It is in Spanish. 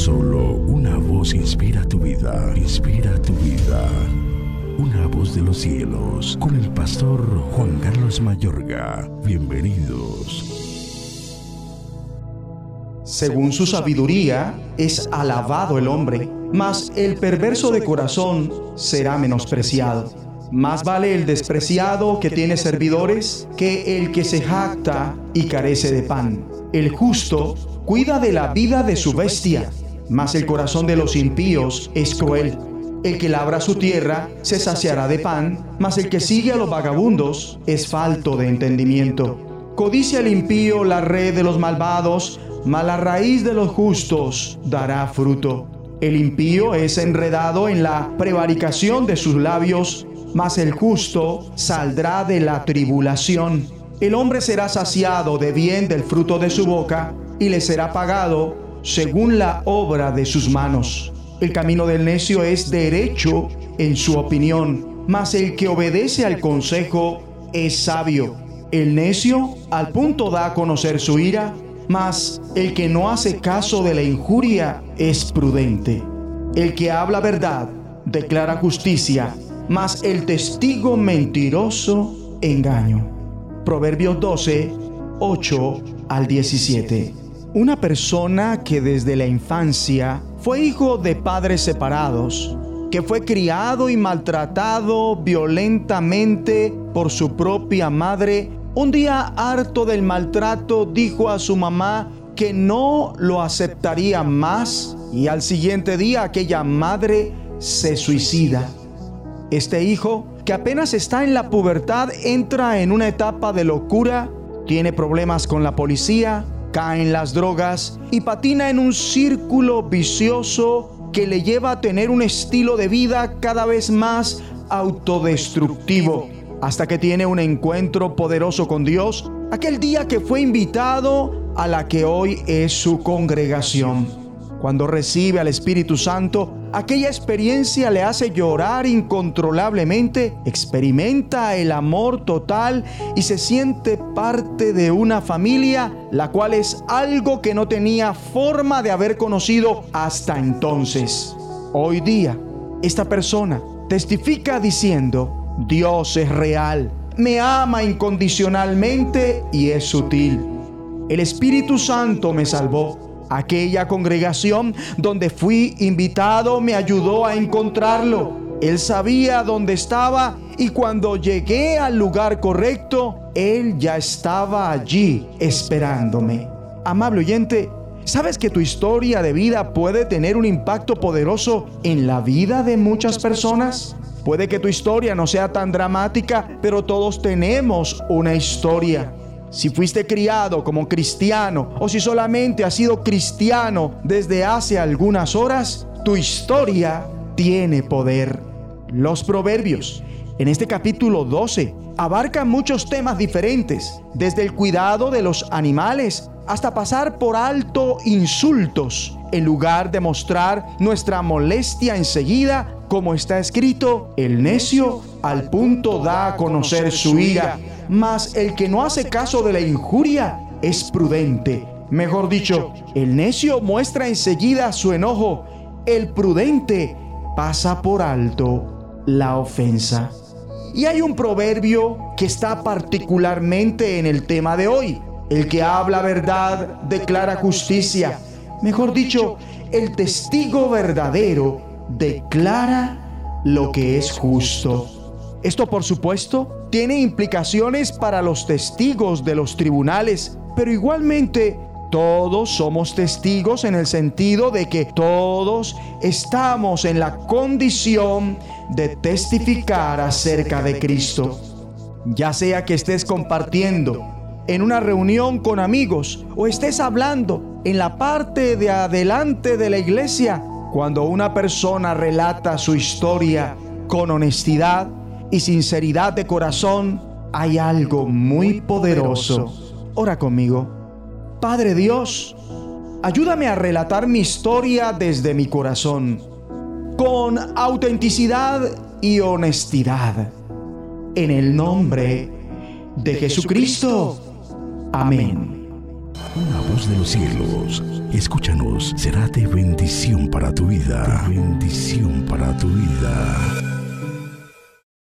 Solo una voz inspira tu vida, inspira tu vida. Una voz de los cielos, con el pastor Juan Carlos Mayorga. Bienvenidos. Según su sabiduría es alabado el hombre, mas el perverso de corazón será menospreciado. Más vale el despreciado que tiene servidores que el que se jacta y carece de pan. El justo cuida de la vida de su bestia, mas el corazón de los impíos es cruel. El que labra su tierra se saciará de pan, mas el que sigue a los vagabundos es falto de entendimiento. Codicia el impío la red de los malvados, mas la raíz de los justos dará fruto. El impío es enredado en la prevaricación de sus labios, mas el justo saldrá de la tribulación. El hombre será saciado de bien del fruto de su boca y le será pagado según la obra de sus manos. El camino del necio es derecho en su opinión, mas el que obedece al consejo es sabio. El necio al punto da a conocer su ira, mas el que no hace caso de la injuria es prudente. El que habla verdad declara justicia, mas el testigo mentiroso engaño. Proverbios 12, 8 al 17. Una persona que desde la infancia fue hijo de padres separados, que fue criado y maltratado violentamente por su propia madre, un día harto del maltrato dijo a su mamá que no lo aceptaría más y al siguiente día aquella madre se suicida. Este hijo, que apenas está en la pubertad, entra en una etapa de locura, tiene problemas con la policía, cae en las drogas y patina en un círculo vicioso que le lleva a tener un estilo de vida cada vez más autodestructivo, hasta que tiene un encuentro poderoso con Dios aquel día que fue invitado a la que hoy es su congregación. Cuando recibe al Espíritu Santo, aquella experiencia le hace llorar incontrolablemente, experimenta el amor total y se siente parte de una familia, la cual es algo que no tenía forma de haber conocido hasta entonces. Hoy día, esta persona testifica diciendo, Dios es real, me ama incondicionalmente y es sutil. El Espíritu Santo me salvó Aquella congregación donde fui invitado me ayudó a encontrarlo. Él sabía dónde estaba y cuando llegué al lugar correcto, Él ya estaba allí esperándome. Amable oyente, ¿sabes que tu historia de vida puede tener un impacto poderoso en la vida de muchas personas? Puede que tu historia no sea tan dramática, pero todos tenemos una historia si fuiste criado como cristiano o si solamente has sido cristiano desde hace algunas horas, tu historia tiene poder. Los proverbios en este capítulo 12 abarcan muchos temas diferentes, desde el cuidado de los animales hasta pasar por alto insultos, en lugar de mostrar nuestra molestia enseguida, como está escrito, el necio al punto da a conocer su ira, mas el que no hace caso de la injuria es prudente. Mejor dicho, el necio muestra enseguida su enojo, el prudente pasa por alto la ofensa. Y hay un proverbio que está particularmente en el tema de hoy. El que habla verdad declara justicia. Mejor dicho, el testigo verdadero declara lo que es justo. Esto, por supuesto, tiene implicaciones para los testigos de los tribunales, pero igualmente todos somos testigos en el sentido de que todos estamos en la condición de testificar acerca de Cristo. Ya sea que estés compartiendo en una reunión con amigos o estés hablando en la parte de adelante de la iglesia, cuando una persona relata su historia con honestidad y sinceridad de corazón, hay algo muy poderoso. Ora conmigo. Padre Dios, ayúdame a relatar mi historia desde mi corazón, con autenticidad y honestidad. En el nombre de Jesucristo. Amén. Una voz de los cielos. Escúchanos, será de bendición para tu vida. Bendición para tu vida.